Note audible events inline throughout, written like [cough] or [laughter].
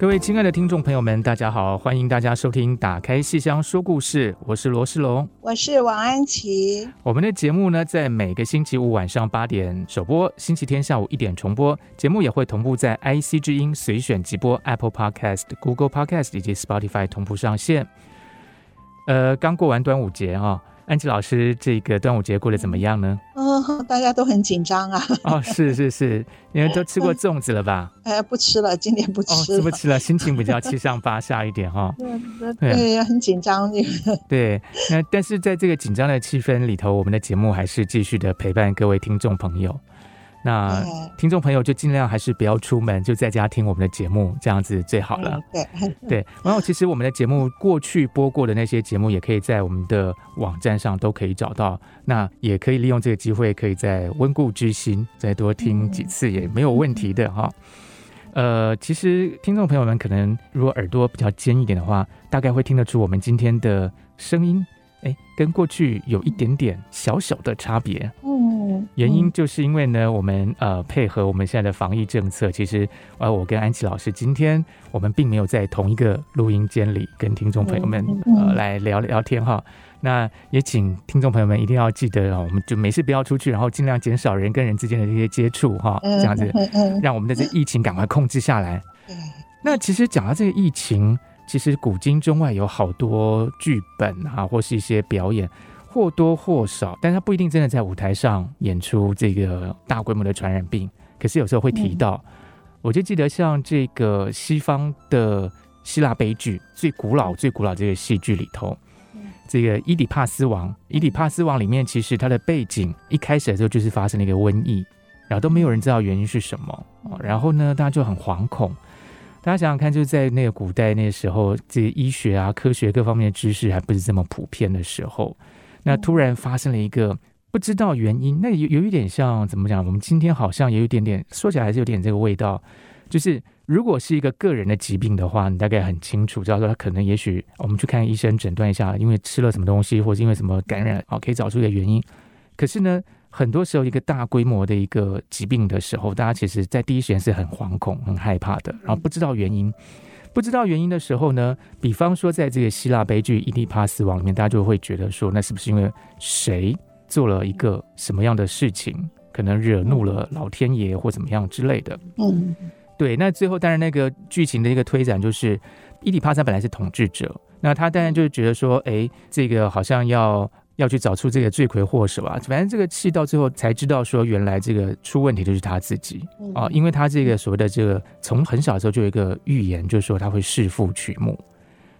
各位亲爱的听众朋友们，大家好，欢迎大家收听《打开戏箱说故事》，我是罗仕龙，我是王安琪。我们的节目呢，在每个星期五晚上八点首播，星期天下午一点重播。节目也会同步在 IC 之音随选即播、Apple Podcast、Google Podcast 以及 Spotify 同步上线。呃，刚过完端午节啊、安吉老师，这个端午节过得怎么样呢？嗯，大家都很紧张啊。哦，是是是，因为 [laughs] 都吃过粽子了吧？哎，不吃了，今年不吃了。哦，不吃了，心情比较七上八下一点哈。[laughs] 对对，对，很紧张。[laughs] 对，那但是在这个紧张的气氛里头，我们的节目还是继续的陪伴各位听众朋友。那听众朋友就尽量还是不要出门，就在家听我们的节目，这样子最好了。对 [laughs] 对，然后其实我们的节目过去播过的那些节目，也可以在我们的网站上都可以找到。那也可以利用这个机会，可以再温故知新，再多听几次也没有问题的哈。呃，其实听众朋友们可能如果耳朵比较尖一点的话，大概会听得出我们今天的声音。哎，跟过去有一点点小小的差别。嗯，原因就是因为呢，我们呃配合我们现在的防疫政策，其实呃我跟安琪老师今天我们并没有在同一个录音间里跟听众朋友们呃来聊聊天哈。那也请听众朋友们一定要记得哦，我们就没事不要出去，然后尽量减少人跟人之间的这些接触哈，这样子让我们的这疫情赶快控制下来。那其实讲到这个疫情。其实古今中外有好多剧本啊，或是一些表演，或多或少，但它不一定真的在舞台上演出这个大规模的传染病。可是有时候会提到，嗯、我就记得像这个西方的希腊悲剧，最古老、最古老这个戏剧里头，这个《伊底帕斯王》，《伊底帕斯王》里面其实它的背景一开始的时候就是发生了一个瘟疫，然后都没有人知道原因是什么，然后呢，大家就很惶恐。大家想想看，就是在那个古代那个时候，这些医学啊、科学各方面的知识还不是这么普遍的时候，那突然发生了一个不知道原因，那有有一点像怎么讲？我们今天好像也有一点点说起来还是有点这个味道，就是如果是一个个人的疾病的话，你大概很清楚，知道说他可能也许我们去看医生诊断一下，因为吃了什么东西，或是因为什么感染啊，可以找出一个原因。可是呢，很多时候，一个大规模的一个疾病的时候，大家其实在第一时间是很惶恐、很害怕的，然后不知道原因。不知道原因的时候呢，比方说在这个希腊悲剧《伊底帕斯王》里面，大家就会觉得说，那是不是因为谁做了一个什么样的事情，可能惹怒了老天爷或怎么样之类的？嗯，对。那最后当然那个剧情的一个推展就是，伊底帕斯本来是统治者，那他当然就是觉得说，哎，这个好像要。要去找出这个罪魁祸首啊！反正这个气到最后才知道，说原来这个出问题的是他自己啊，因为他这个所谓的这个从很小的时候就有一个预言，就是说他会弑父娶母。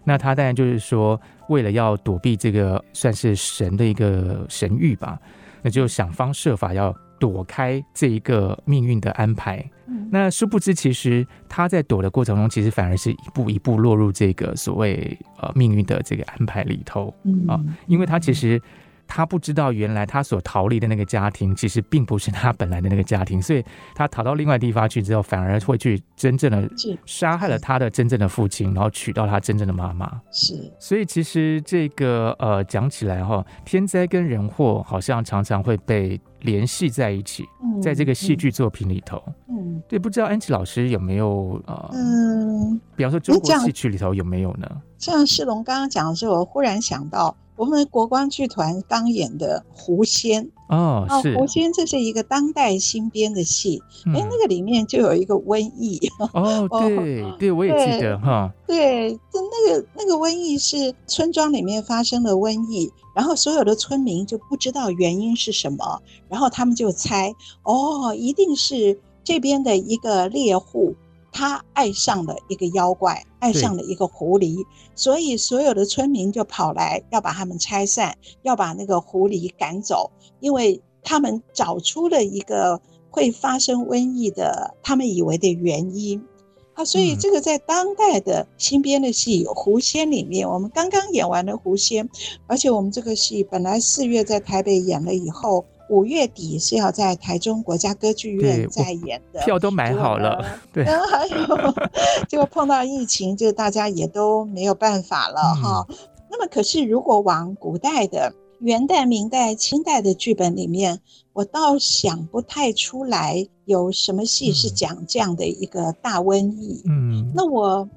那他当然就是说，为了要躲避这个算是神的一个神谕吧，那就想方设法要躲开这一个命运的安排。那殊不知，其实他在躲的过程中，其实反而是一步一步落入这个所谓呃命运的这个安排里头啊，因为他其实他不知道，原来他所逃离的那个家庭，其实并不是他本来的那个家庭，所以他逃到另外地方去之后，反而会去真正的杀害了他的真正的父亲，然后娶到他真正的妈妈。是，所以其实这个呃讲起来哈，天灾跟人祸好像常常会被联系在一起，在这个戏剧作品里头。嗯，对，不知道安琪老师有没有呃，嗯，比方说中国戏曲里头有没有呢？像世龙刚刚讲的时候，我忽然想到，我们国光剧团刚演的《狐仙》哦，是《狐仙》，这是一个当代新编的戏。哎、嗯，那个里面就有一个瘟疫。[laughs] 哦，对，哦、对，我也记得哈。对，就那个那个瘟疫是村庄里面发生了瘟疫，然后所有的村民就不知道原因是什么，然后他们就猜，哦，一定是。这边的一个猎户，他爱上了一个妖怪，爱上了一个狐狸，所以所有的村民就跑来要把他们拆散，要把那个狐狸赶走，因为他们找出了一个会发生瘟疫的，他们以为的原因。啊，所以这个在当代的新编的戏《狐仙》里面，我们刚刚演完了《狐仙》，而且我们这个戏本来四月在台北演了以后，五月底是要在台中国家歌剧院再演的，票都买好了。[laughs] 对，然后还有结果碰到疫情，就大家也都没有办法了哈。嗯、那么，可是如果往古代的元代、明代、清代的剧本里面，我倒想不太出来有什么戏是讲这样的一个大瘟疫。嗯，那我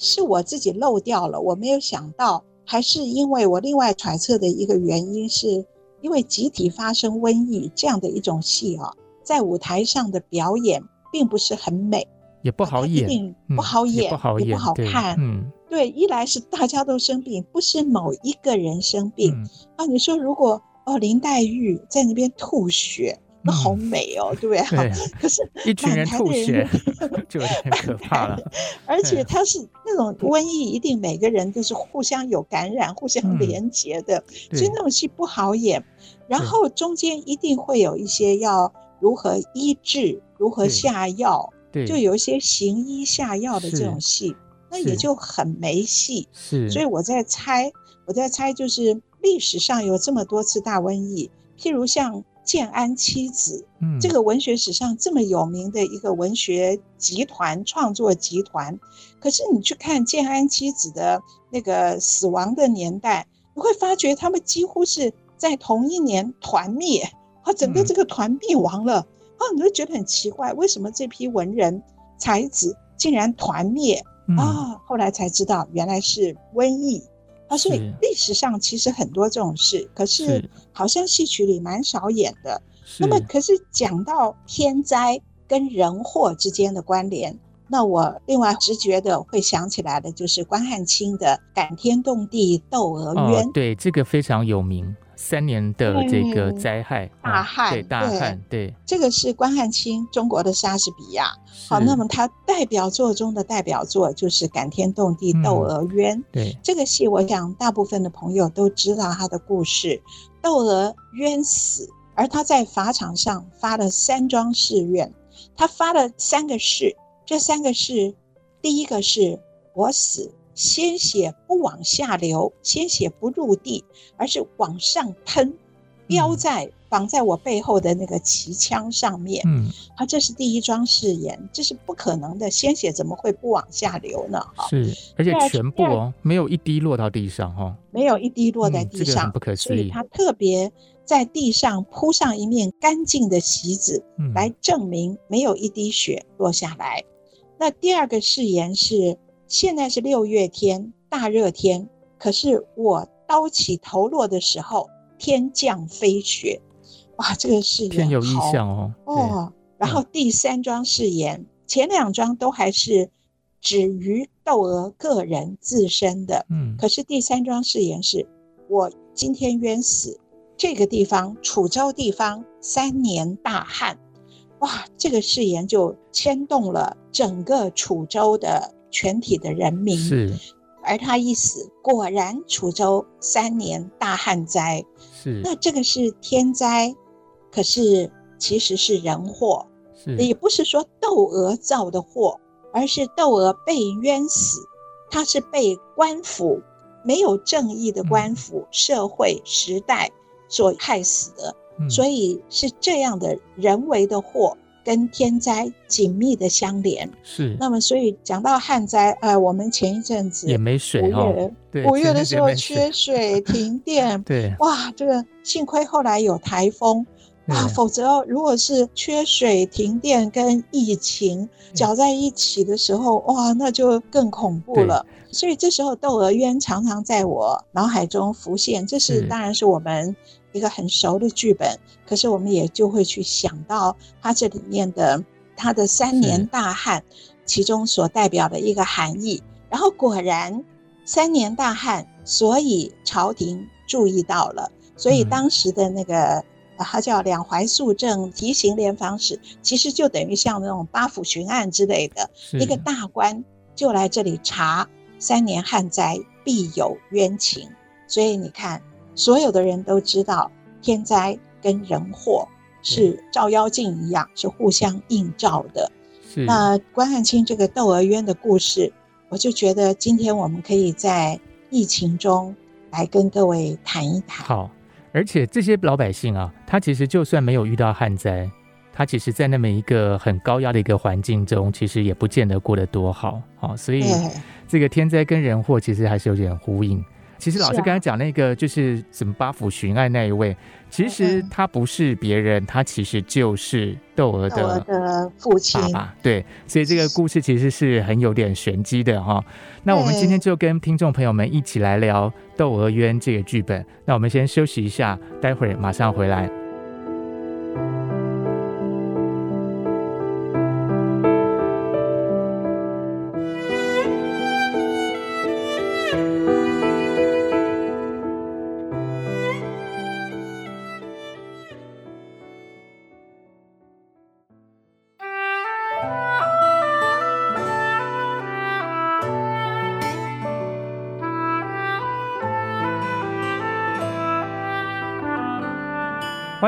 是我自己漏掉了，我没有想到，还是因为我另外揣测的一个原因是。因为集体发生瘟疫这样的一种戏啊，在舞台上的表演并不是很美，也不好演，不好演，不好演，也不好看。嗯，对，一来是大家都生病，不是某一个人生病。嗯、啊，你说如果哦林黛玉在那边吐血。那好美哦，对不对？对，可是一群人吐血 [laughs] 就有点可怕了。[laughs] 而且它是那种瘟疫，一定每个人都是互相有感染、互相连结的，所以那种戏不好演。然后中间一定会有一些要如何医治、如何下药，就有一些行医下药的这种戏，那也就很没戏。是，所以我在猜，我在猜，就是历史上有这么多次大瘟疫，譬如像。建安七子，嗯，这个文学史上这么有名的一个文学集团、创作集团，可是你去看建安七子的那个死亡的年代，你会发觉他们几乎是在同一年团灭，啊，整个这个团灭亡了，啊，你会觉得很奇怪，为什么这批文人才子竟然团灭啊？后来才知道，原来是瘟疫。啊，所以历史上其实很多这种事，可是好像戏曲里蛮少演的。那么，可是讲到天灾跟人祸之间的关联，那我另外直觉的会想起来的，就是关汉卿的《感天动地窦娥冤》。对，这个非常有名。三年的这个灾害，大旱，对大旱，对，这个是关汉卿，中国的莎士比亚。好，那么他代表作中的代表作就是《感天动地窦娥冤》。对，这个戏，我想大部分的朋友都知道他的故事。窦娥冤死，而他在法场上发了三桩誓愿，他发了三个誓，这三个誓，第一个是我死。鲜血不往下流，鲜血不入地，而是往上喷，标在绑在我背后的那个旗枪上面。嗯，好，这是第一桩誓言，这是不可能的，鲜血怎么会不往下流呢？哈，是，而且全部哦，没有一滴落到地上哈，没有一滴落在地上，不可思议。所以他特别在地上铺上一面干净的席子，来证明没有一滴血落下来。那第二个誓言是。现在是六月天，大热天，可是我刀起头落的时候，天降飞雪，哇，这个誓言天有异象哦。哦，然后第三桩誓言，嗯、前两桩都还是止于窦娥个人自身的，嗯，可是第三桩誓言是，我今天冤死，这个地方楚州地方三年大旱，哇，这个誓言就牵动了整个楚州的。全体的人民是，而他一死，果然楚州三年大旱灾。是，那这个是天灾，可是其实是人祸。是，也不是说窦娥造的祸，而是窦娥被冤死，他是被官府没有正义的官府、嗯、社会时代所害死的，嗯、所以是这样的人为的祸。跟天灾紧密的相连，是。那么，所以讲到旱灾，呃，我们前一阵子也没水哦，五月，对，五月的时候缺水停电，[laughs] 对，哇，这个幸亏后来有台风，啊，否则如果是缺水停电跟疫情搅在一起的时候，哇，那就更恐怖了。所以这时候窦娥冤常常在我脑海中浮现，这是。当然是我们。一个很熟的剧本，可是我们也就会去想到它这里面的它的三年大旱，其中所代表的一个含义。然后果然三年大旱，所以朝廷注意到了，所以当时的那个他叫两淮肃正提刑联防使，其实就等于像那种八府巡案之类的一个大官，就来这里查三年旱灾必有冤情，所以你看。所有的人都知道天灾跟人祸是照妖镜一样，是互相映照的。是那关汉卿这个窦娥冤的故事，我就觉得今天我们可以在疫情中来跟各位谈一谈。好，而且这些老百姓啊，他其实就算没有遇到旱灾，他其实在那么一个很高压的一个环境中，其实也不见得过得多好。好，所以这个天灾跟人祸其实还是有点呼应。其实老师刚才讲那个就是什么八府巡按那一位，其实他不是别人，他其实就是窦娥的的父亲。对，所以这个故事其实是很有点玄机的哈。那我们今天就跟听众朋友们一起来聊《窦娥冤》这个剧本。那我们先休息一下，待会儿马上回来。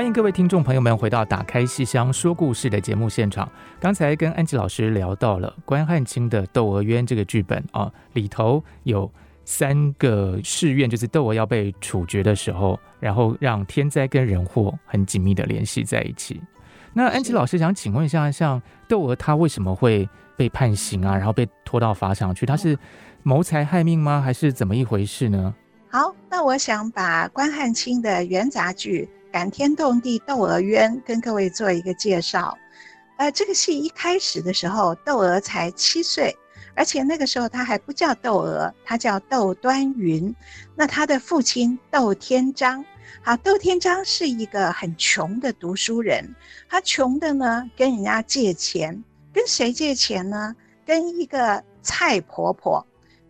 欢迎各位听众朋友们回到《打开戏箱说故事》的节目现场。刚才跟安吉老师聊到了关汉卿的《窦娥冤》这个剧本啊，里头有三个誓愿，就是窦娥要被处决的时候，然后让天灾跟人祸很紧密的联系在一起。那安吉老师想请问一下，像窦娥她为什么会被判刑啊？然后被拖到法场去？她是谋财害命吗？还是怎么一回事呢？好，那我想把关汉卿的元杂剧。感天动地窦娥冤，跟各位做一个介绍。呃，这个戏一开始的时候，窦娥才七岁，而且那个时候她还不叫窦娥，她叫窦端云。那她的父亲窦天章，好，窦天章是一个很穷的读书人，他穷的呢，跟人家借钱，跟谁借钱呢？跟一个蔡婆婆。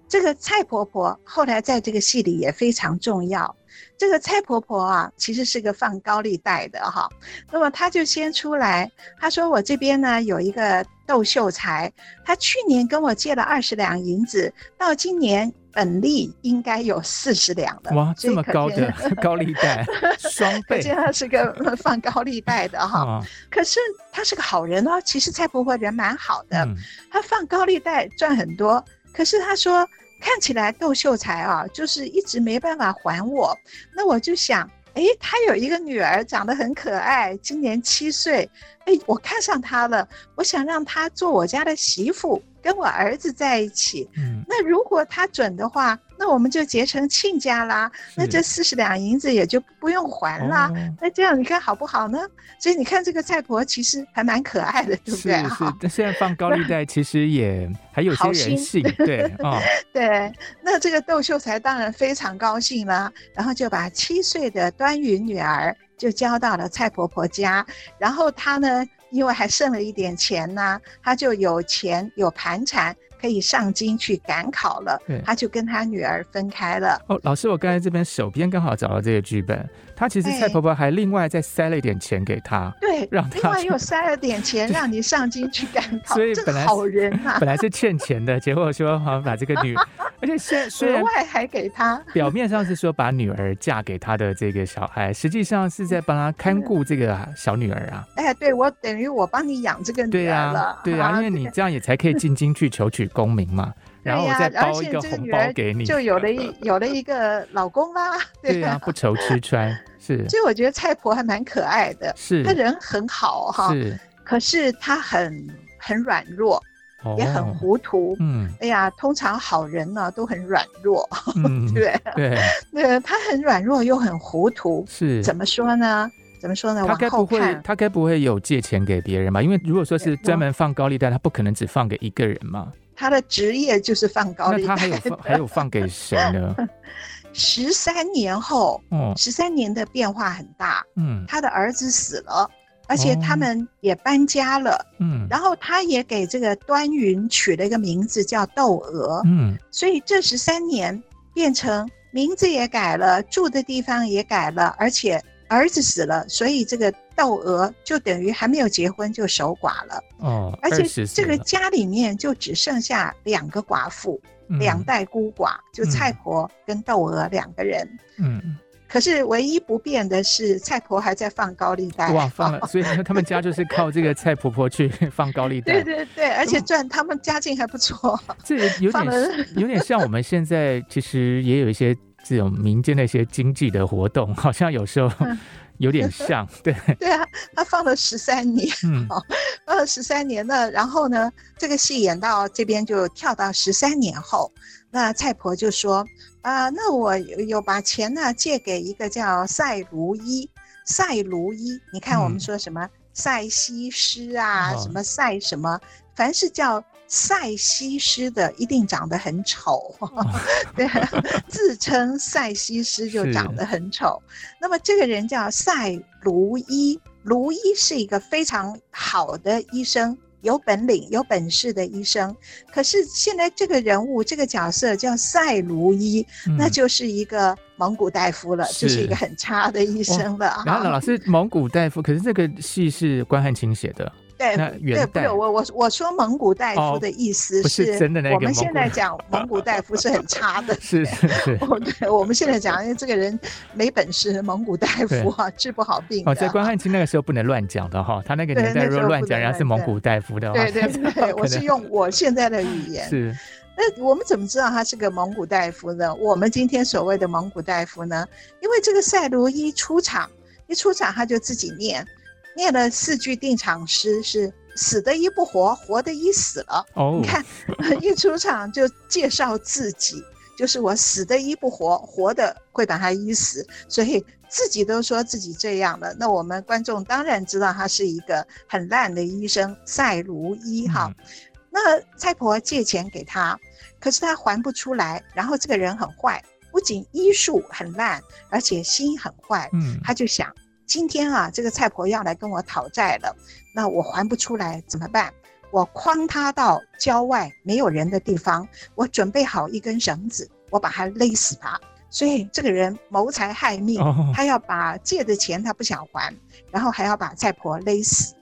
这个蔡婆婆后来在这个戏里也非常重要。这个蔡婆婆啊，其实是个放高利贷的哈。那么她就先出来，她说：“我这边呢有一个窦秀才，他去年跟我借了二十两银子，到今年本利应该有四十两了。”哇，这么高的 [laughs] 高利贷，双倍！见他是个 [laughs] 放高利贷的哈。哦、可是他是个好人哦，其实蔡婆婆人蛮好的，嗯、他放高利贷赚很多。可是他说。看起来窦秀才啊，就是一直没办法还我。那我就想，哎，他有一个女儿，长得很可爱，今年七岁。哎，我看上她了，我想让她做我家的媳妇，跟我儿子在一起。嗯，那如果他准的话。那我们就结成亲家啦，那这四十两银子也就不用还啦。哦、那这样你看好不好呢？所以你看这个蔡婆其实还蛮可爱的，对不对？是是。但现在放高利贷其实也 [laughs] 还有些人性，心对啊。[laughs] 哦、对，那这个窦秀才当然非常高兴啦，然后就把七岁的端云女儿就交到了蔡婆婆家，然后他呢，因为还剩了一点钱呢，他就有钱有盘缠。可以上京去赶考了，他就跟他女儿分开了。哦，老师，我刚才这边手边刚好找到这个剧本，他其实蔡婆婆还另外再塞了一点钱给他，对，让他另外又塞了点钱 [laughs] 让你上京去赶考，所以本来好人啊，[laughs] 本来是欠钱的，结果说好像把这个女，[laughs] 而且现虽然外还给他，表面上是说把女儿嫁给他的这个小孩，实际上是在帮他看顾这个小女儿啊。哎，对我等于我帮你养这个女儿了，对啊，因为你这样也才可以进京去求取功名嘛，然后我再包一个红包给你，就有了一 [laughs] 有了一个老公啦。对啊，不愁吃穿 [laughs] 是。所以我觉得菜婆还蛮可爱的，是，她人很好哈，是。可是她很很软弱，也很糊涂。嗯，哎呀，通常好人呢都很软弱，[laughs] 对对对，她很软弱又很糊涂，是怎么说呢？怎么说呢？他该不会，他该不会有借钱给别人吧？因为如果说是专门放高利贷，他不可能只放给一个人嘛。他的职业就是放高利贷。那他还有还有放给谁呢？[laughs] 十三年后，哦，十三年的变化很大。嗯，他的儿子死了，而且他们也搬家了。嗯，然后他也给这个端云取了一个名字叫窦娥。嗯，所以这十三年变成名字也改了，住的地方也改了，而且。儿子死了，所以这个窦娥就等于还没有结婚就守寡了。哦，而且这个家里面就只剩下两个寡妇，两代孤寡，就蔡婆跟窦娥两个人。嗯，可可是唯一不变的是蔡婆还在放高利贷。哇，放了，所以他们家就是靠这个蔡婆婆去 [laughs] 放高利 [laughs] 贷。对对对，而且赚，他们家境还不错。[laughs] 这有点有点像我们现在其实也有一些这种民间的一些经济的活动，好像有时候。嗯有点像，[laughs] 对对啊，他放了十三年，嗯，放了十三年了。然后呢，这个戏演到这边就跳到十三年后，那蔡婆就说啊、呃，那我有把钱呢借给一个叫赛卢伊，赛卢伊，你看我们说什么赛西施啊，嗯、什么赛什么，凡是叫。赛西施的一定长得很丑，[laughs] 对，自称赛西施就长得很丑。那么这个人叫赛卢医，卢医是一个非常好的医生，有本领、有本事的医生。可是现在这个人物、这个角色叫赛卢医，嗯、那就是一个蒙古大夫了，是就是一个很差的医生了。然后老师，蒙古大夫，可是这个戏是关汉卿写的。对对，不是我我我说蒙古大夫的意思是，是真的那个。我们现在讲 [laughs] 蒙古大夫是很差的，[laughs] 是是是。[laughs] 哦，对，我们现在讲，因为这个人没本事，蒙古大夫啊，治不好病。哦，在关汉卿那个时候不能乱讲的哈，他那个年代如果乱讲，人家是蒙古大夫的。对对对，我是用我现在的语言。是。那我们怎么知道他是个蒙古大夫呢？我们今天所谓的蒙古大夫呢？因为这个赛卢一出场，一出场他就自己念。念了四句定场诗，是死的医不活，活的医死了。哦，你看，[laughs] 一出场就介绍自己，就是我死的医不活，活的会把他医死，所以自己都说自己这样了。那我们观众当然知道他是一个很烂的医生，赛卢医哈。嗯、那蔡婆借钱给他，可是他还不出来，然后这个人很坏，不仅医术很烂，而且心很坏。嗯，他就想。今天啊，这个菜婆要来跟我讨债了，那我还不出来怎么办？我诓他到郊外没有人的地方，我准备好一根绳子，我把他勒死他。所以这个人谋财害命，他要把借的钱他不想还，然后还要把菜婆勒死。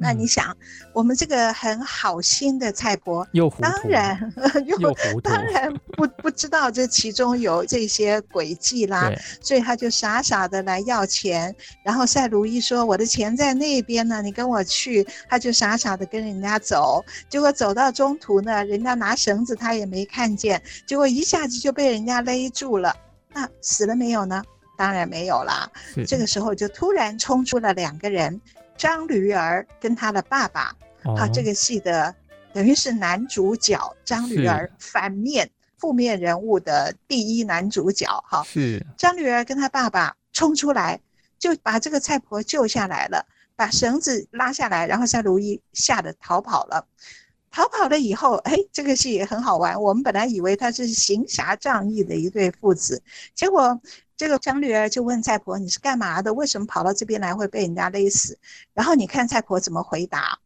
那你想，我们这个很好心的蔡婆，又，当然 [laughs] 又当然不不知道这其中有这些诡计啦，所以他就傻傻的来要钱。然后赛卢一说：“我的钱在那边呢，你跟我去。”他就傻傻的跟人家走，结果走到中途呢，人家拿绳子他也没看见，结果一下子就被人家勒住了。那死了没有呢？当然没有啦。这个时候就突然冲出了两个人。张驴儿跟他的爸爸，好、哦啊，这个戏的等于是男主角张驴儿，反面负面人物的第一男主角，哈，是张驴儿跟他爸爸冲出来，就把这个菜婆救下来了，把绳子拉下来，然后三如意吓得逃跑了。逃跑了以后，哎，这个戏也很好玩。我们本来以为他是行侠仗义的一对父子，结果。这个张女儿就问蔡婆：“你是干嘛的？为什么跑到这边来会被人家勒死？”然后你看蔡婆怎么回答。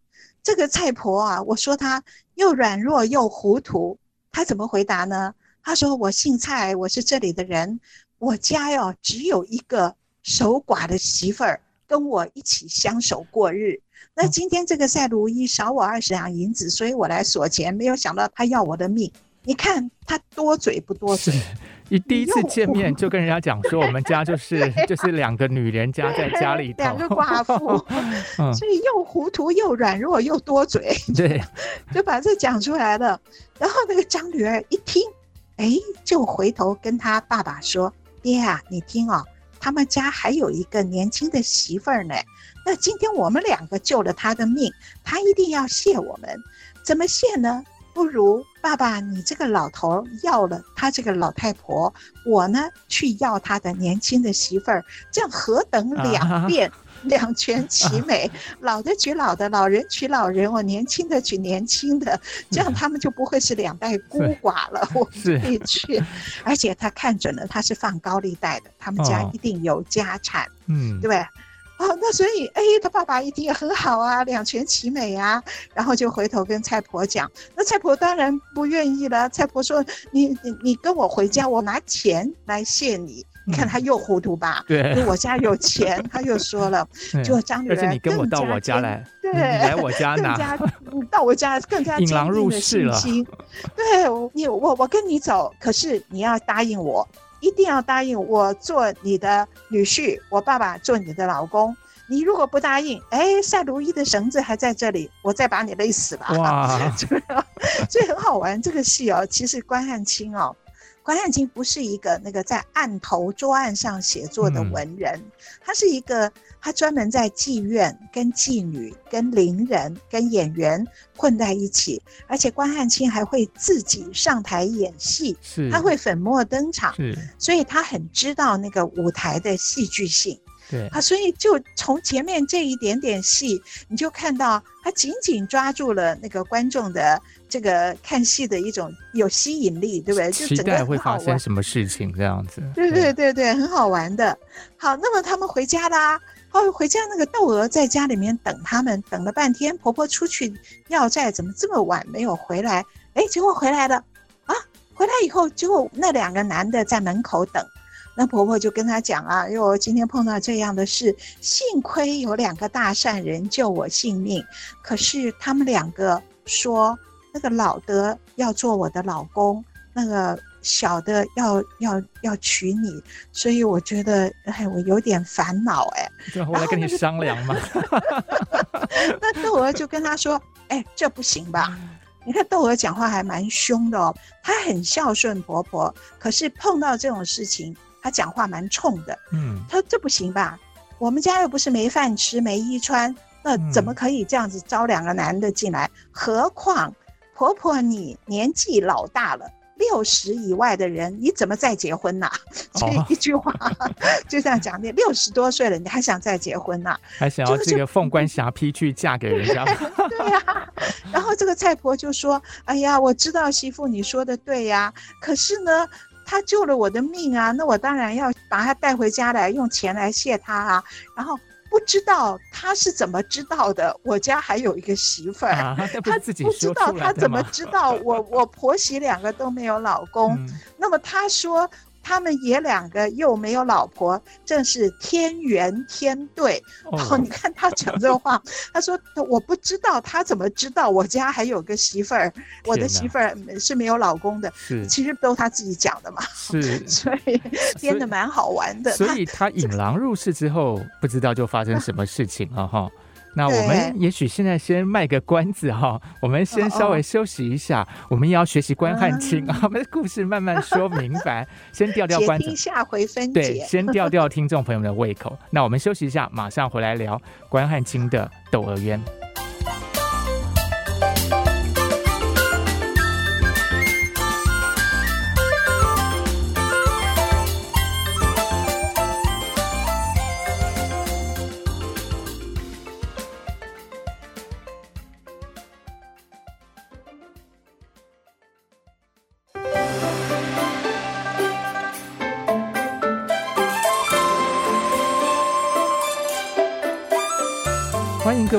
这个蔡婆啊，我说她又软弱又糊涂，她怎么回答呢？她说：“我姓蔡，我是这里的人，我家哟只有一个守寡的媳妇儿，跟我一起相守过日。那今天这个赛卢医少我二十两银子，所以我来索钱，没有想到他要我的命。你看他多嘴不多嘴。”你第一次见面就跟人家讲说，我们家就是 [laughs] 就是两个女人家在家里头，两个寡妇，[laughs] 所以又糊涂又软弱又多嘴，[laughs] 对，就把这讲出来了。然后那个张女儿一听，哎，就回头跟他爸爸说：“爹啊，你听哦，他们家还有一个年轻的媳妇儿呢。那今天我们两个救了他的命，他一定要谢我们。怎么谢呢？”不如爸爸，你这个老头要了他这个老太婆，我呢去要他的年轻的媳妇儿，这样何等两便，啊、两全其美。啊、老的娶老的，老人娶老人，我年轻的娶年轻的，这样他们就不会是两代 [laughs] 孤寡了。是我可以去，而且他看准了，他是放高利贷的，他们家一定有家产，嗯、哦，对不对？哦，那所以，哎，他爸爸一定也很好啊，两全其美啊。然后就回头跟蔡婆讲，那蔡婆当然不愿意了。蔡婆说：“你你你跟我回家，我拿钱来谢你。嗯”你看他又糊涂吧？[laughs] 对，我家有钱，他又说了，就张女儿，你跟我到我家来，对，来我家拿，更加到我家更加引狼入室了。对，你我我跟你走，可是你要答应我。一定要答应我做你的女婿，我爸爸做你的老公。你如果不答应，哎，赛卢伊的绳子还在这里，我再把你勒死吧。哇，[laughs] [laughs] 所以很好玩这个戏哦。其实关汉卿哦。关汉卿不是一个那个在案头桌案上写作的文人，嗯、他是一个他专门在妓院跟妓女、跟伶人、跟演员混在一起，而且关汉卿还会自己上台演戏，他会粉墨登场，所以他很知道那个舞台的戏剧性。对。啊，所以就从前面这一点点戏，你就看到他紧紧抓住了那个观众的这个看戏的一种有吸引力，对不对？就期待会发生什么事情这样子。对对对对，很好玩的。好，那么他们回家啦，哦，回家那个窦娥在家里面等他们，等了半天，婆婆出去要债，怎么这么晚没有回来？哎，结果回来了啊！回来以后，结果那两个男的在门口等。那婆婆就跟他讲啊，哟今天碰到这样的事，幸亏有两个大善人救我性命，可是他们两个说，那个老的要做我的老公，那个小的要要要娶你，所以我觉得哎，我有点烦恼哎。对，我来跟你商量嘛。[laughs] 那窦娥就跟他说，哎，这不行吧？你看窦娥讲话还蛮凶的哦，她很孝顺婆婆，可是碰到这种事情。她讲话蛮冲的，嗯，她说这不行吧？我们家又不是没饭吃、没衣穿，那怎么可以这样子招两个男的进来？嗯、何况婆婆你年纪老大了，六十以外的人你怎么再结婚呐、啊？这、哦、一句话 [laughs] 就这样讲，你六十多岁了，你还想再结婚呐、啊？还想要这个凤冠霞帔去嫁给人家？[laughs] 对呀、啊。然后这个蔡婆就说：“哎呀，我知道媳妇你说的对呀，可是呢。”他救了我的命啊，那我当然要把他带回家来，用钱来谢他啊。然后不知道他是怎么知道的，我家还有一个媳妇儿，啊、他不知道他怎么知道我我婆媳两个都没有老公。嗯、那么他说。他们爷两个又没有老婆，正是天缘天对。哦，哦，你看他讲这话，[laughs] 他说我不知道，他怎么知道我家还有个媳妇儿？我的媳妇儿是没有老公的，是其实都他自己讲的嘛。是，[laughs] 所以编的蛮好玩的。所以他 [laughs] 引狼入室之后，不知道就发生什么事情了哈。那我们也许现在先卖个关子哈，[laughs] 我们先稍微休息一下，我们也要学习关汉卿啊，我们的故事慢慢说明白，[laughs] 先吊吊关子，下回分解，对，先吊吊听众朋友们的胃口。那我们休息一下，马上回来聊关汉卿的《窦娥冤》。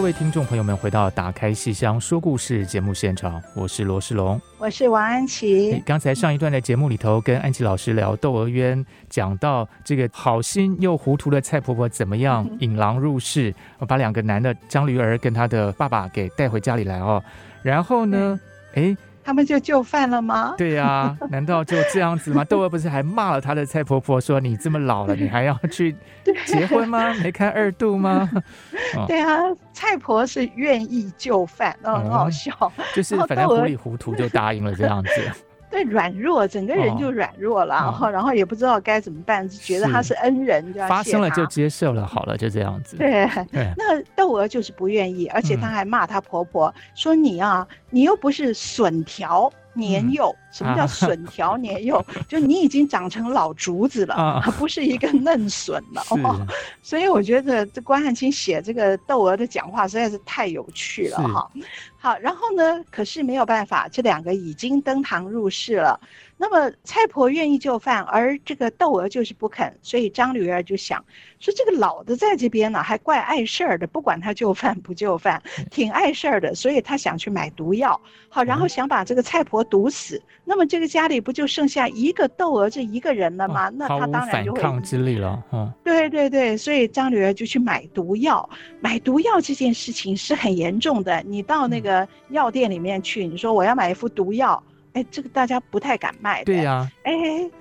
位听众朋友们，回到《打开戏箱说故事》节目现场，我是罗世龙，我是王安琪。刚才上一段的节目里头，跟安琪老师聊《窦娥冤》，讲到这个好心又糊涂的蔡婆婆怎么样引狼入室，把两个男的张驴儿跟他的爸爸给带回家里来哦。然后呢，哎。他们就就范了吗？对呀、啊，[laughs] 难道就这样子吗？窦娥不是还骂了他的蔡婆婆说：“你这么老了，你还要去结婚吗？没看二度吗？[laughs] ”对啊，蔡婆是愿意就范，那，很好笑，嗯、就是反正糊里糊涂就答应了这样子。对，软弱，整个人就软弱了，然后、哦，[laughs] 然后也不知道该怎么办，就觉得他是。恩人，就发生了就接受了，好了，就这样子。对，对。那窦娥就是不愿意，而且她还骂她婆婆、嗯、说：“你啊，你又不是笋条。”年幼，嗯、什么叫笋条年幼？啊、就你已经长成老竹子了，啊、不是一个嫩笋了哦。所以我觉得这关汉卿写这个窦娥的讲话实在是太有趣了哈。好，然后呢，可是没有办法，这两个已经登堂入室了。那么蔡婆愿意就范，而这个窦娥就是不肯，所以张驴儿就想说，这个老的在这边呢，还怪碍事儿的，不管他就范不就范，挺碍事儿的，所以他想去买毒药，好，然后想把这个蔡婆毒死。嗯、那么这个家里不就剩下一个窦娥这一个人了吗？哦、那他当然就会反抗之力了。嗯，对对对，所以张驴儿就去买毒药。买毒药这件事情是很严重的，你到那个药店里面去，你说我要买一副毒药。哎，这个大家不太敢卖的。对呀、啊，哎，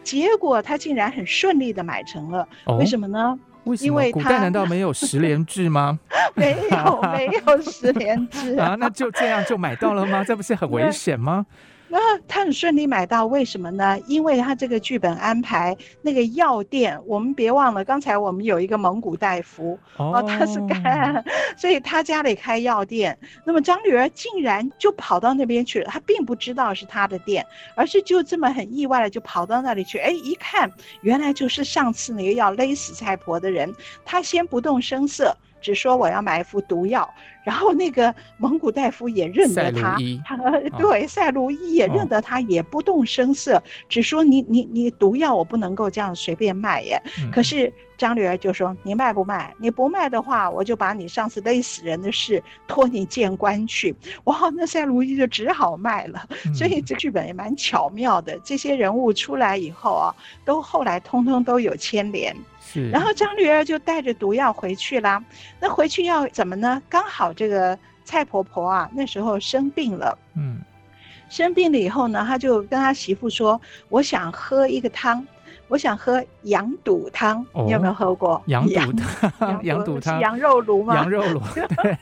结果他竟然很顺利的买成了，哦、为什么呢？为什么？因为古代难道没有十连制吗？[laughs] 没有，没有十连制啊，那就这样就买到了吗？这不是很危险吗？[laughs] 那他很顺利买到，为什么呢？因为他这个剧本安排那个药店，我们别忘了，刚才我们有一个蒙古大夫哦，他是干，[laughs] 所以他家里开药店。[laughs] 那么张女儿竟然就跑到那边去了，她并不知道是他的店，而是就这么很意外的就跑到那里去。哎，一看原来就是上次那个要勒死蔡婆的人，他先不动声色。只说我要买一副毒药，[laughs] 然后那个蒙古大夫也认得他，他 [laughs] 对赛卢伊也认得他，也不动声色，哦、只说你你你毒药我不能够这样随便卖耶。嗯、可是张女儿就说你卖不卖？你不卖的话，我就把你上次勒死人的事托你见官去。[laughs] 哇，那赛卢伊就只好卖了。嗯、所以这剧本也蛮巧妙的，这些人物出来以后啊，都后来通通都有牵连。然后张女儿就带着毒药回去啦。那回去要怎么呢？刚好这个蔡婆婆啊，那时候生病了。嗯，生病了以后呢，他就跟他媳妇说：“我想喝一个汤，我想喝羊肚汤。哦”你有没有喝过 [laughs] 羊肚汤？羊肚汤，羊肉炉吗？羊肉炉，[laughs] 对，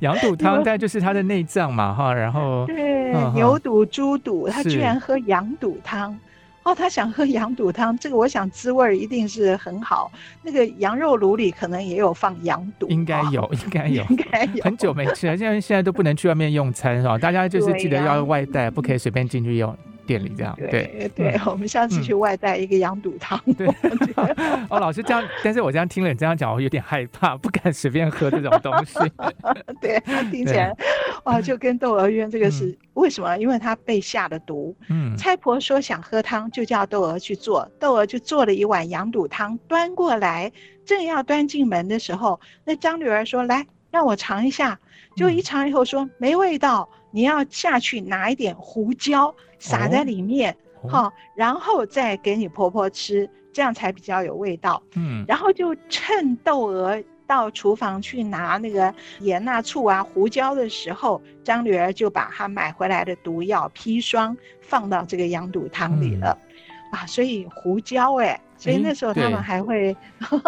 羊肚汤，但就是它的内脏嘛，哈。然后对，牛肚、猪肚，他居然喝羊肚汤。哦，他想喝羊肚汤，这个我想滋味一定是很好。那个羊肉炉里可能也有放羊肚，应该有，应该有，[laughs] 应该有。很久没吃了，现在现在都不能去外面用餐，是吧？大家就是记得要外带，不可以随便进去用。店里这样，对对，[laughs] 我们上次去外带一个羊肚汤。对，[laughs] 哦，老师这样，但是我这样听了你这样讲，我有点害怕，不敢随便喝这种东西。[laughs] 对，听起来哇，就跟窦娥冤这个是为什么？因为他被下了毒。嗯，差婆说想喝汤，就叫窦娥去做，窦娥就做了一碗羊肚汤，端过来，正要端进门的时候，那张女儿说：“来，让我尝一下。”就一尝以后说没味道。你要下去拿一点胡椒撒在里面，哈、哦哦，然后再给你婆婆吃，这样才比较有味道。嗯，然后就趁窦娥到厨房去拿那个盐啊、醋啊、胡椒的时候，张女儿就把她买回来的毒药砒霜放到这个羊肚汤里了。嗯、啊，所以胡椒哎、欸。所以那时候他们还会，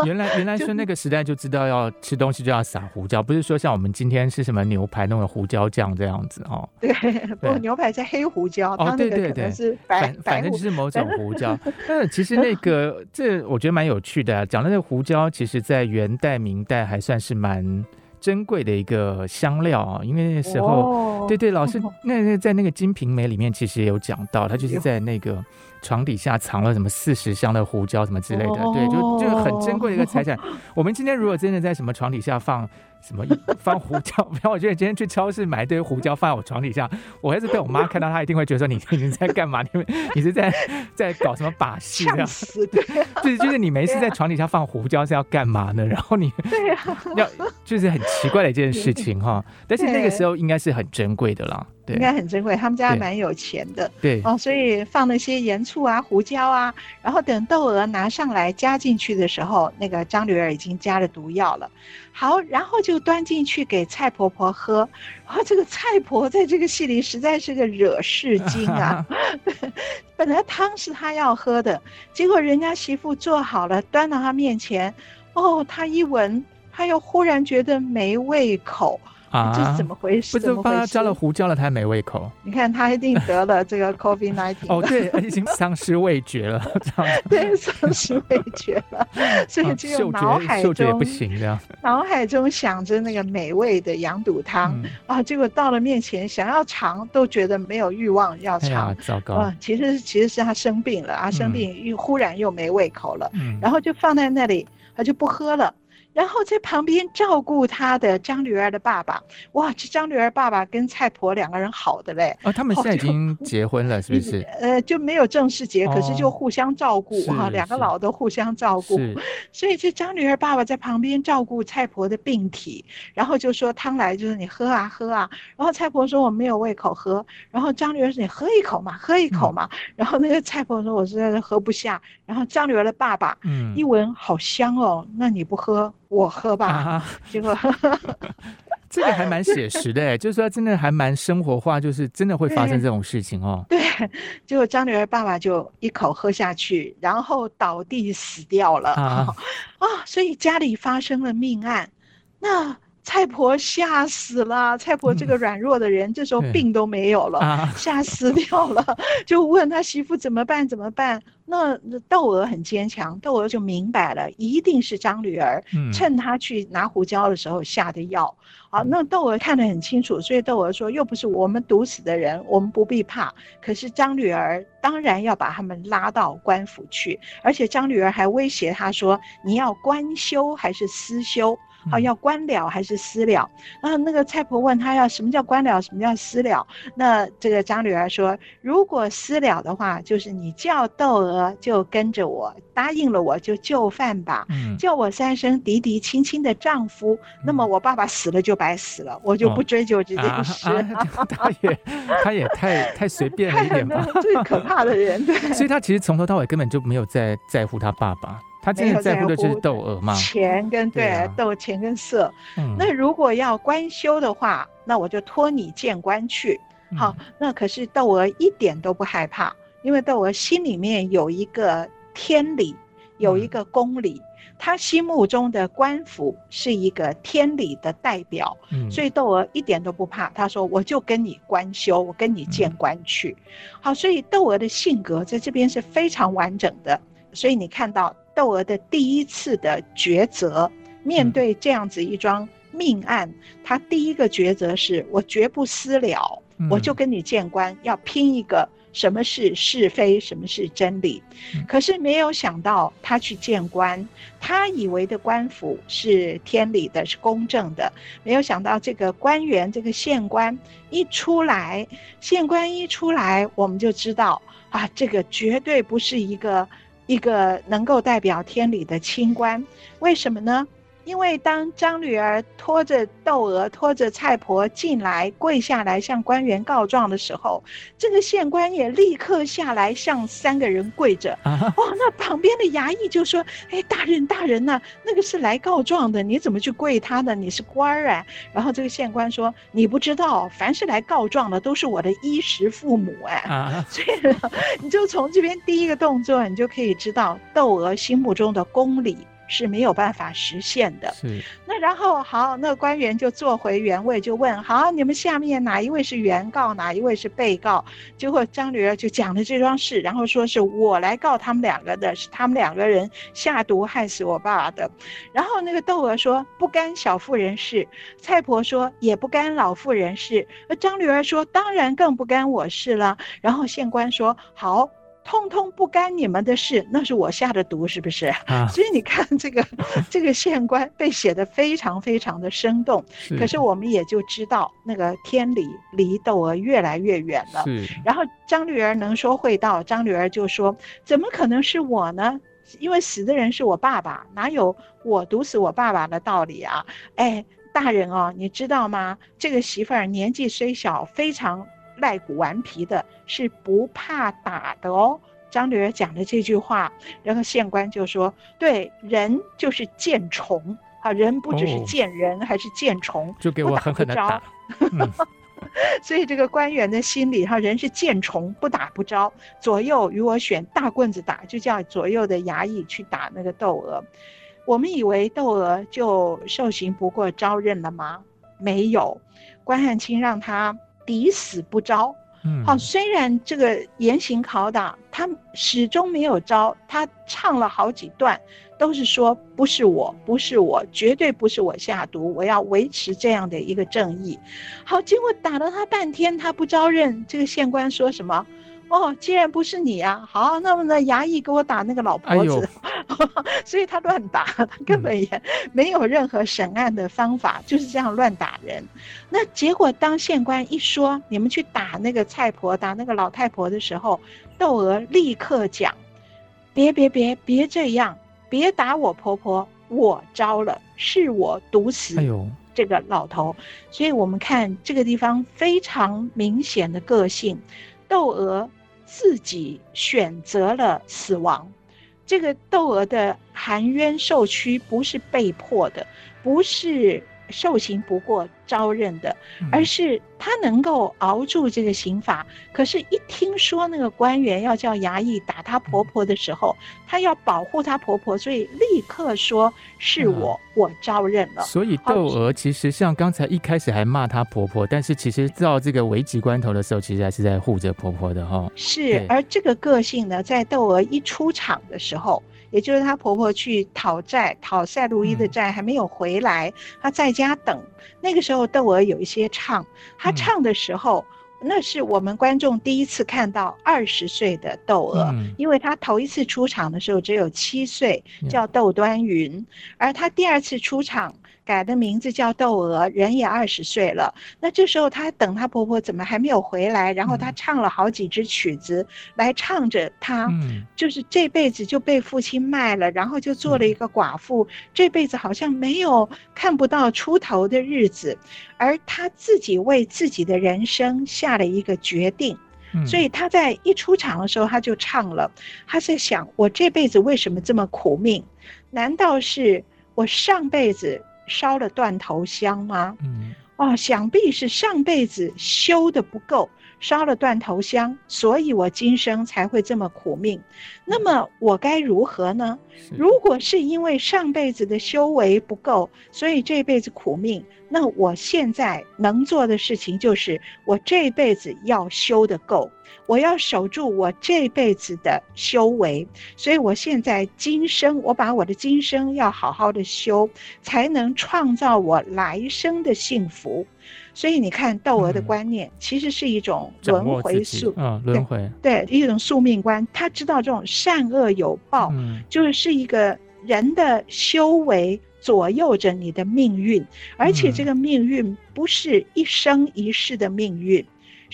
原来原来 [laughs] 说那个时代就知道要吃东西就要撒胡椒，不是说像我们今天吃什么牛排弄个胡椒酱这样子哦。[laughs] 对，不过牛排是黑胡椒，哦对对对，是反反正就是某种胡椒。但 [laughs] 其实那个这我觉得蛮有趣的，讲那个胡椒，其实在元代明代还算是蛮珍贵的一个香料啊，因为那时候对对，老师那那在那个《金瓶梅》里面其实也有讲到，他就是在那个。床底下藏了什么四十箱的胡椒什么之类的，对，就就很珍贵的一个财产。我们今天如果真的在什么床底下放什么放胡椒，[laughs] 然后我觉得今天去超市买一堆胡椒放在我床底下，我要是被我妈看到，她一定会觉得说你你在干嘛？你你是在在搞什么把戏？这样对，就是就是你没事在床底下放胡椒是要干嘛呢？然后你对呀，要就是很奇怪的一件事情哈。但是那个时候应该是很珍贵的啦。对，应该很珍贵，他们家还蛮有钱的。对哦，所以放那些盐醋啊、胡椒啊，然后等窦娥拿上来加进去的时候，那个张女儿已经加了毒药了。好，然后就端进去给蔡婆婆喝。然后，这个蔡婆在这个戏里实在是个惹事精啊！[laughs] 本来汤是她要喝的，结果人家媳妇做好了，端到她面前，哦，她一闻，她又忽然觉得没胃口。啊，这是怎么回事？不是帮他加了胡椒了，他还没胃口。你看他一定得了这个 COVID nineteen。哦，对，已经丧失味觉了，[laughs] 这样。对，丧失味觉了，[laughs] 所以只有脑海中嗅觉也不行这样。脑海中想着那个美味的羊肚汤、嗯、啊，结果到了面前想要尝，都觉得没有欲望要尝。哎、糟糕！啊，其实其实是他生病了啊，生病又忽然又没胃口了，嗯、然后就放在那里，他就不喝了。然后在旁边照顾他的张女儿的爸爸，哇，这张女儿爸爸跟蔡婆两个人好的嘞。哦，他们现在已经结婚了，是不是？呃，就没有正式结，可是就互相照顾哈，两个老的互相照顾。所以这张女儿爸爸在旁边照顾蔡婆的病体，然后就说汤来就是你喝啊喝啊。然后蔡婆说我没有胃口喝，然后张女儿说你喝一口嘛，喝一口嘛。然后那个蔡婆说我实在是喝不下。然后张女儿的爸爸嗯一闻好香哦，那你不喝？我喝吧，啊、结果 [laughs] 这个还蛮写实的哎，[laughs] 就是说真的还蛮生活化，就是真的会发生这种事情哦。对，结果张女儿爸爸就一口喝下去，然后倒地死掉了啊啊！[laughs] 所以家里发生了命案，那。蔡婆吓死了，蔡婆这个软弱的人，嗯、这时候病都没有了，吓死掉了，就问他媳妇怎么办？怎么办？那窦娥很坚强，窦娥就明白了，一定是张女儿趁他去拿胡椒的时候下的药。好、嗯，那窦娥看得很清楚，所以窦娥说：“又不是我们毒死的人，我们不必怕。可是张女儿当然要把他们拉到官府去，而且张女儿还威胁他说：‘你要官修还是私修？’”啊，要官了还是私了？然后那个蔡婆问他要什么叫官了，什么叫私了？那这个张女儿说，如果私了的话，就是你叫窦娥就跟着我，答应了我就就范吧，嗯、叫我三声嫡嫡亲亲的丈夫，嗯、那么我爸爸死了就白死了，我就不追究这件事。[laughs] 他也他也太太随便了一点吧？[laughs] 最可怕的人，对。[laughs] 所以他其实从头到尾根本就没有在在乎他爸爸。他真的在乎的就是窦娥嘛？钱跟对窦、啊、钱跟色。嗯、那如果要官修的话，那我就托你见官去。好，嗯、那可是窦娥一点都不害怕，因为窦娥心里面有一个天理，有一个公理。他、嗯、心目中的官府是一个天理的代表，嗯、所以窦娥一点都不怕。他说：“我就跟你官修，我跟你见官去。嗯”好，所以窦娥的性格在这边是非常完整的。所以你看到。窦娥的第一次的抉择，面对这样子一桩命案，他、嗯、第一个抉择是我绝不私了，嗯、我就跟你见官，要拼一个什么是是非，什么是真理。嗯、可是没有想到，他去见官，他以为的官府是天理的，是公正的，没有想到这个官员，这个县官一出来，县官一出来，我们就知道啊，这个绝对不是一个。一个能够代表天理的清官，为什么呢？因为当张女儿拖着窦娥、拖着蔡婆进来，跪下来向官员告状的时候，这个县官也立刻下来向三个人跪着。哦，那旁边的衙役就说：“哎，大人，大人呐、啊，那个是来告状的，你怎么去跪他呢？你是官儿啊。”然后这个县官说：“你不知道，凡是来告状的都是我的衣食父母哎。”啊，所以你就从这边第一个动作，你就可以知道窦娥心目中的公理。是没有办法实现的。是，那然后好，那个官员就坐回原位，就问：好，你们下面哪一位是原告，哪一位是被告？结果张女儿就讲了这桩事，然后说是我来告他们两个的，是他们两个人下毒害死我爸爸的。然后那个窦娥说不干小妇人事，蔡婆说也不干老妇人事，而张女儿说当然更不干我事了。然后县官说好。通通不干你们的事，那是我下的毒，是不是？啊、所以你看这个 [laughs] 这个县官被写得非常非常的生动。是，可是我们也就知道那个天理离窦娥越来越远了。是。然后张女儿能说会道，张女儿就说：“怎么可能是我呢？因为死的人是我爸爸，哪有我毒死我爸爸的道理啊？”哎，大人哦，你知道吗？这个媳妇儿年纪虽小，非常。赖骨顽皮的是不怕打的哦。张女儿讲的这句话，然后县官就说：“对，人就是见虫啊，人不只是见人，哦、还是见虫，就给我狠狠的打。[laughs] 所以这个官员的心里哈，人是见虫，不打不着。左右与我选大棍子打，就叫左右的衙役去打那个窦娥。我们以为窦娥就受刑不过招认了吗？没有，关汉卿让他。抵死不招，嗯，好，虽然这个严刑拷打，他始终没有招，他唱了好几段，都是说不是我，不是我，绝对不是我下毒，我要维持这样的一个正义。好，结果打了他半天，他不招认，这个县官说什么？哦，既然不是你啊，好，那么呢，衙役给我打那个老婆子，哎、[laughs] 所以他乱打，他根本也没有任何审案的方法，就是这样乱打人。那结果当县官一说，你们去打那个菜婆，打那个老太婆的时候，窦娥立刻讲：别别别别这样，别打我婆婆，我招了，是我毒死这个老头。所以我们看这个地方非常明显的个性。窦娥自己选择了死亡，这个窦娥的含冤受屈不是被迫的，不是受刑不过招认的，嗯、而是他能够熬住这个刑罚。可是，一听说那个官员要叫衙役打他婆婆的时候，嗯、他要保护他婆婆，所以立刻说是我，嗯、我招认了。所以窦娥其实像刚才一开始还骂她婆婆，但是其实到这个危急关头的时候，其实还是在护着婆婆的哈。是，而这个个性呢，在窦娥一出场的时候。也就是她婆婆去讨债，讨赛路一的债还没有回来，她在家等。那个时候，窦娥有一些唱，她唱的时候，那是我们观众第一次看到二十岁的窦娥，因为她头一次出场的时候只有七岁，叫窦端云，而她第二次出场。改的名字叫窦娥，人也二十岁了。那这时候她等她婆婆怎么还没有回来？然后她唱了好几支曲子，来唱着她，就是这辈子就被父亲卖了，然后就做了一个寡妇，这辈子好像没有看不到出头的日子，而她自己为自己的人生下了一个决定。所以她在一出场的时候，她就唱了，她在想：我这辈子为什么这么苦命？难道是我上辈子？烧了断头香吗？嗯，哦，想必是上辈子修的不够，烧了断头香，所以我今生才会这么苦命。那么我该如何呢？如果是因为上辈子的修为不够，所以这辈子苦命，那我现在能做的事情就是，我这辈子要修得够。我要守住我这辈子的修为，所以我现在今生，我把我的今生要好好的修，才能创造我来生的幸福。所以你看，窦娥的观念其实是一种轮回宿，嗯，轮回，对，一种宿命观。他知道这种善恶有报，嗯，就是一个人的修为左右着你的命运，而且这个命运不是一生一世的命运。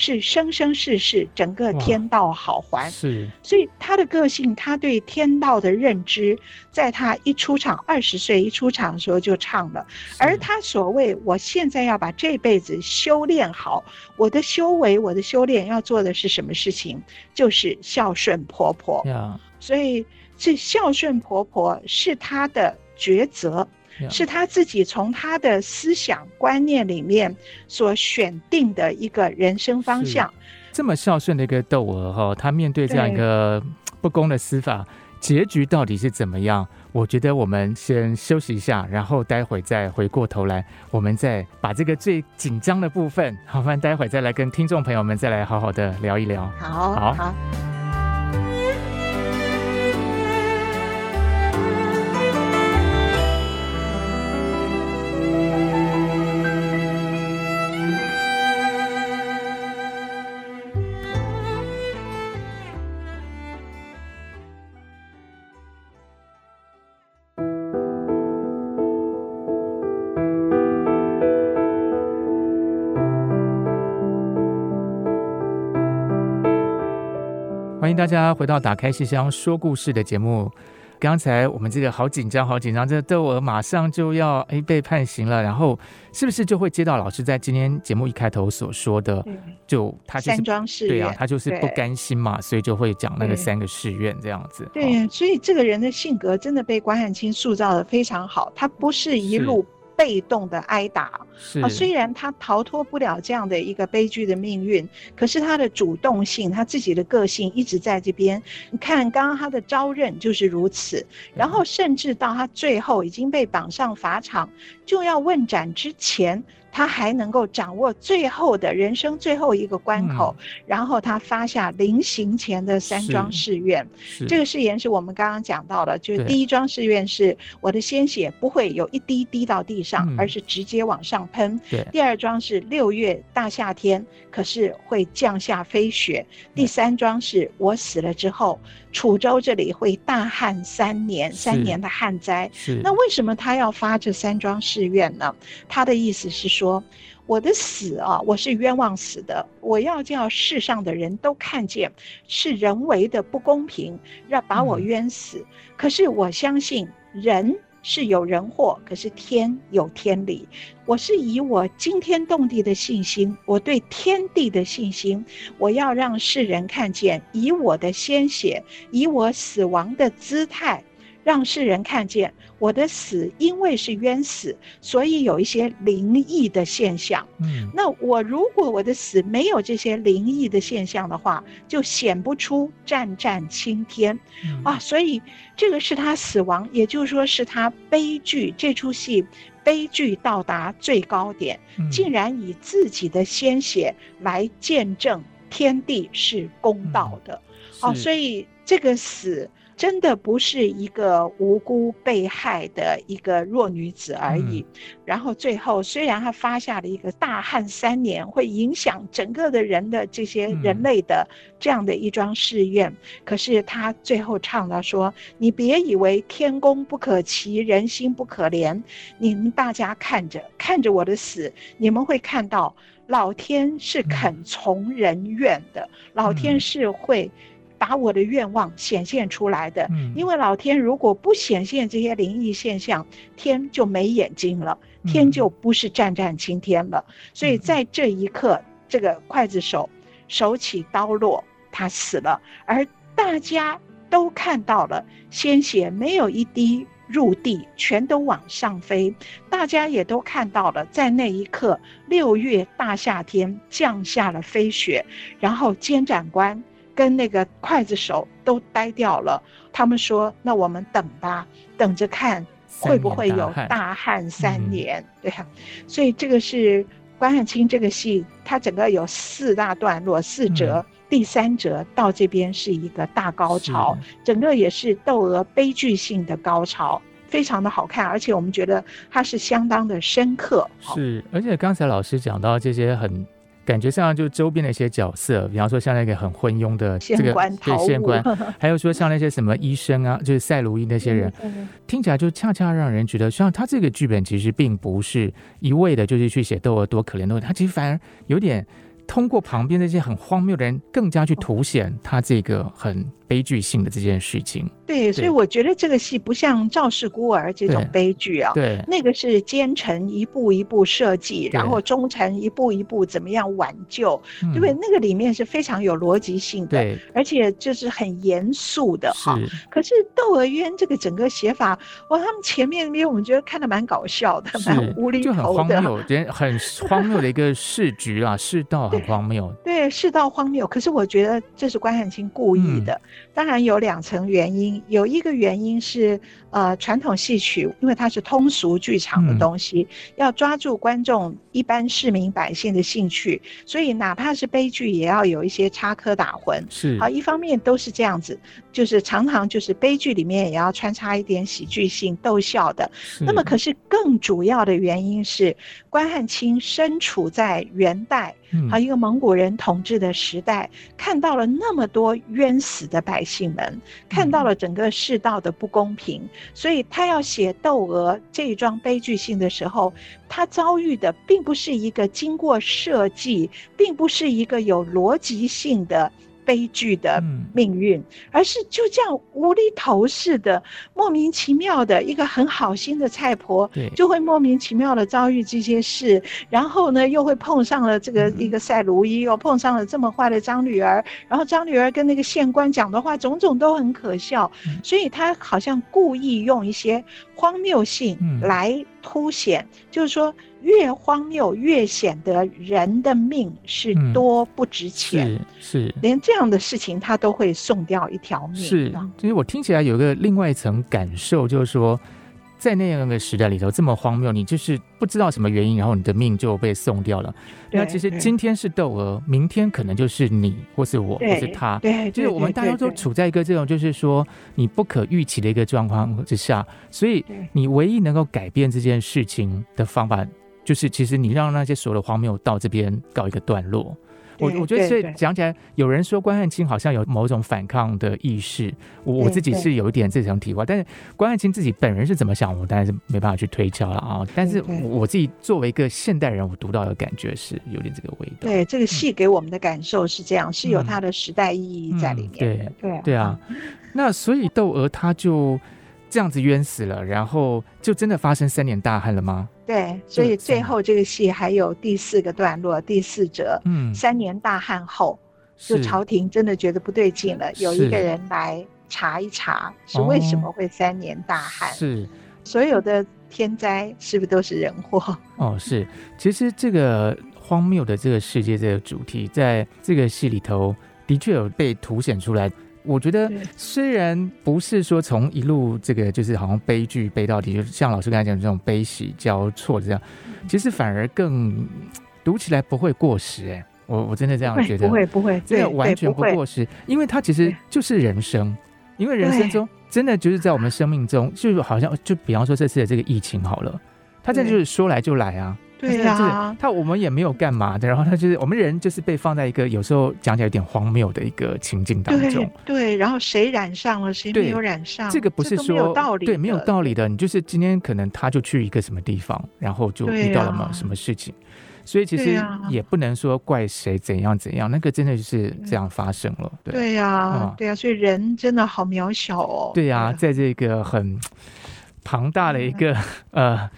是生生世世整个天道好还，是，所以他的个性，他对天道的认知，在他一出场二十岁一出场的时候就唱了。而他所谓我现在要把这辈子修炼好，我的修为，我的修炼要做的是什么事情？就是孝顺婆婆。所以这孝顺婆婆是他的抉择。是他自己从他的思想观念里面所选定的一个人生方向。这么孝顺的一个窦娥哈，他面对这样一个不公的司法，结局到底是怎么样？我觉得我们先休息一下，然后待会再回过头来，我们再把这个最紧张的部分，好，不然待会再来跟听众朋友们再来好好的聊一聊。好，好。好大家回到《打开信箱说故事》的节目。刚才我们这个好紧张，好紧张，这个窦娥马上就要哎被判刑了，然后是不是就会接到老师在今天节目一开头所说的，就他就是对啊，他就是不甘心嘛，所以就会讲那个三个誓愿这样子。对，所以这个人的性格真的被关汉卿塑造的非常好，他不是一路。被动的挨打啊，虽然他逃脱不了这样的一个悲剧的命运，可是他的主动性，他自己的个性一直在这边。你看，刚刚他的招认就是如此，然后甚至到他最后已经被绑上法场，就要问斩之前。他还能够掌握最后的人生最后一个关口，嗯、然后他发下临行前的三桩誓愿。这个誓言是我们刚刚讲到的，就是第一桩誓愿是我的鲜血不会有一滴滴到地上，嗯、而是直接往上喷。第二桩是六月大夏天，可是会降下飞雪。第三桩是我死了之后，楚州这里会大旱三年，三年的旱灾。是。那为什么他要发这三桩誓愿呢？他的意思是说。说我的死啊，我是冤枉死的。我要叫世上的人都看见是人为的不公平，让把我冤死。嗯、可是我相信人是有人祸，可是天有天理。我是以我惊天动地的信心，我对天地的信心，我要让世人看见，以我的鲜血，以我死亡的姿态。让世人看见我的死，因为是冤死，所以有一些灵异的现象。嗯，那我如果我的死没有这些灵异的现象的话，就显不出战战青天。嗯、啊，所以这个是他死亡，也就是说是他悲剧。这出戏悲剧到达最高点，竟然以自己的鲜血来见证天地是公道的。哦、啊，所以这个死。真的不是一个无辜被害的一个弱女子而已。嗯、然后最后，虽然她发下了一个大旱三年，会影响整个的人的这些人类的这样的一桩誓愿，嗯、可是她最后唱到说：“你别以为天公不可欺，人心不可怜。你们大家看着看着我的死，你们会看到老天是肯从人愿的，嗯、老天是会。”把我的愿望显现出来的，因为老天如果不显现这些灵异现象，天就没眼睛了，天就不是战战青天了。所以在这一刻，这个刽子手手起刀落，他死了，而大家都看到了鲜血没有一滴入地，全都往上飞。大家也都看到了，在那一刻，六月大夏天降下了飞雪，然后监斩官。跟那个刽子手都呆掉了，他们说：“那我们等吧，等着看会不会有大旱三年。”对啊，所以这个是关汉卿这个戏，它整个有四大段落，四折，嗯、第三折到这边是一个大高潮，整个也是窦娥悲剧性的高潮，非常的好看，而且我们觉得它是相当的深刻。是，而且刚才老师讲到这些很。感觉上就周边的一些角色，比方说像那个很昏庸的这个县对县官，[laughs] 还有说像那些什么医生啊，就是赛卢医那些人，嗯、听起来就恰恰让人觉得，像他这个剧本其实并不是一味的，就是去写窦娥多可怜的，他其实反而有点通过旁边那些很荒谬的人，更加去凸显他这个很。悲剧性的这件事情，对，所以我觉得这个戏不像赵氏孤儿这种悲剧啊，对，那个是奸臣一步一步设计，然后忠臣一步一步怎么样挽救，对不对？那个里面是非常有逻辑性的，对，而且就是很严肃的哈。可是《窦娥冤》这个整个写法，哇，他们前面那边我们觉得看的蛮搞笑的，蛮无厘头的，就很荒谬，很荒谬的一个市局啊，世道很荒谬，对，世道荒谬。可是我觉得这是关汉卿故意的。当然有两层原因，有一个原因是，呃，传统戏曲，因为它是通俗剧场的东西，嗯、要抓住观众一般市民百姓的兴趣，所以哪怕是悲剧，也要有一些插科打诨。是，好，一方面都是这样子，就是常常就是悲剧里面也要穿插一点喜剧性、逗笑的。那么，可是更主要的原因是，关汉卿身处在元代。好，一个蒙古人统治的时代，看到了那么多冤死的百姓们，看到了整个世道的不公平，所以他要写窦娥这一桩悲剧性的时候，他遭遇的并不是一个经过设计，并不是一个有逻辑性的。悲剧的命运，嗯、而是就这样无厘头似的，莫名其妙的一个很好心的菜婆，对。就会莫名其妙的遭遇这些事，然后呢，又会碰上了这个一个赛卢伊，又碰上了这么坏的张女儿，然后张女儿跟那个县官讲的话，种种都很可笑，嗯、所以他好像故意用一些荒谬性来凸显，嗯、就是说。越荒谬，越显得人的命是多不值钱。嗯、是，是连这样的事情他都会送掉一条命。是，其实我听起来有个另外一层感受，就是说，在那样的时代里头，这么荒谬，你就是不知道什么原因，然后你的命就被送掉了。那其实今天是窦娥，明天可能就是你，或是我，或是他。对，就是我们大家都处在一个这种，就是说你不可预期的一个状况之下，所以你唯一能够改变这件事情的方法。就是其实你让那些所有的荒谬到这边告一个段落，我我觉得所以讲起来，有人说关汉卿好像有某种反抗的意识，我我自己是有一点这种体会，但是关汉卿自己本人是怎么想，我当然是没办法去推敲了啊。但是我自己作为一个现代人，我读到的感觉是有点这个味道。对，这个戏给我们的感受是这样，是有它的时代意义在里面。对对对啊，那所以窦娥她就。这样子冤死了，然后就真的发生三年大旱了吗？对，所以最后这个戏还有第四个段落，第四折。嗯，三年大旱后，就朝廷真的觉得不对劲了，有一个人来查一查，是为什么会三年大旱？哦、是所有的天灾是不是都是人祸？哦，是。其实这个荒谬的这个世界这个主题，在这个戏里头的确有被凸显出来。我觉得虽然不是说从一路这个就是好像悲剧悲到底，就像老师刚才讲的这种悲喜交错这样，其实反而更读起来不会过时哎、欸。我我真的这样觉得，不会不会，这个完全不过时，因为它其实就是人生，因为人生中真的就是在我们生命中，就好像就比方说这次的这个疫情好了，它这就是说来就来啊。对呀、啊，他我们也没有干嘛的，然后他就是我们人就是被放在一个有时候讲起来有点荒谬的一个情境当中。对，对，然后谁染上了，谁没有染上，这个不是说有道理，对，没有道理的。你就是今天可能他就去一个什么地方，然后就遇到了某什么事情，啊、所以其实也不能说怪谁怎样怎样，那个真的就是这样发生了。对呀、啊嗯，对呀、啊，所以人真的好渺小哦。对呀、啊，在这个很。庞大的一个 [laughs] 呃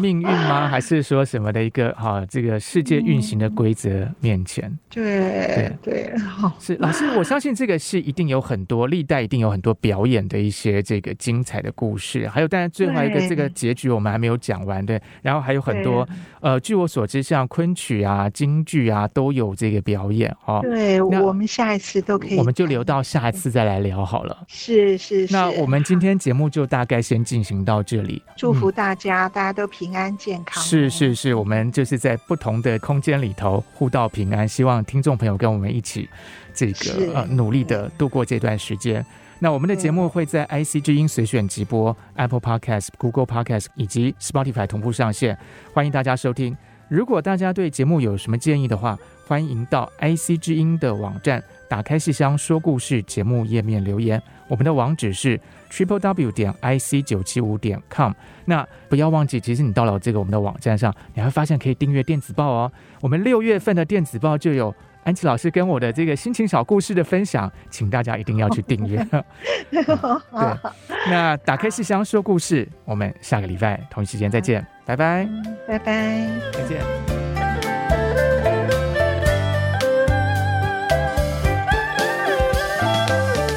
命运吗？还是说什么的一个哈、啊？这个世界运行的规则面前，对 [laughs] 对对，是老师，[laughs] 我相信这个是一定有很多历代一定有很多表演的一些这个精彩的故事，还有当然最后一个这个结局我们还没有讲完，对，然后还有很多呃，据我所知，像昆曲啊、京剧啊都有这个表演哦。对，我们下一次都可以，我们就留到下一次再来聊好了。是是是，那我们今天节目就大概先。进行到这里，祝福大家，嗯，大家都平安健康。是是是，我们就是在不同的空间里头互道平安，希望听众朋友跟我们一起这个呃努力的度过这段时间。那我们的节目会在 IC 之音随选直播、Apple Podcast、Google Podcast 以及 Spotify 同步上线，欢迎大家收听。如果大家对节目有什么建议的话，欢迎到 IC 之音的网站，打开信箱说故事节目页面留言。我们的网址是 triple w 点 ic 九七五点 com。那不要忘记，其实你到了这个我们的网站上，你会发现可以订阅电子报哦。我们六月份的电子报就有安琪老师跟我的这个心情小故事的分享，请大家一定要去订阅。[laughs] 对，那打开信箱说故事，我们下个礼拜同一时间再见，拜拜，拜拜，再见。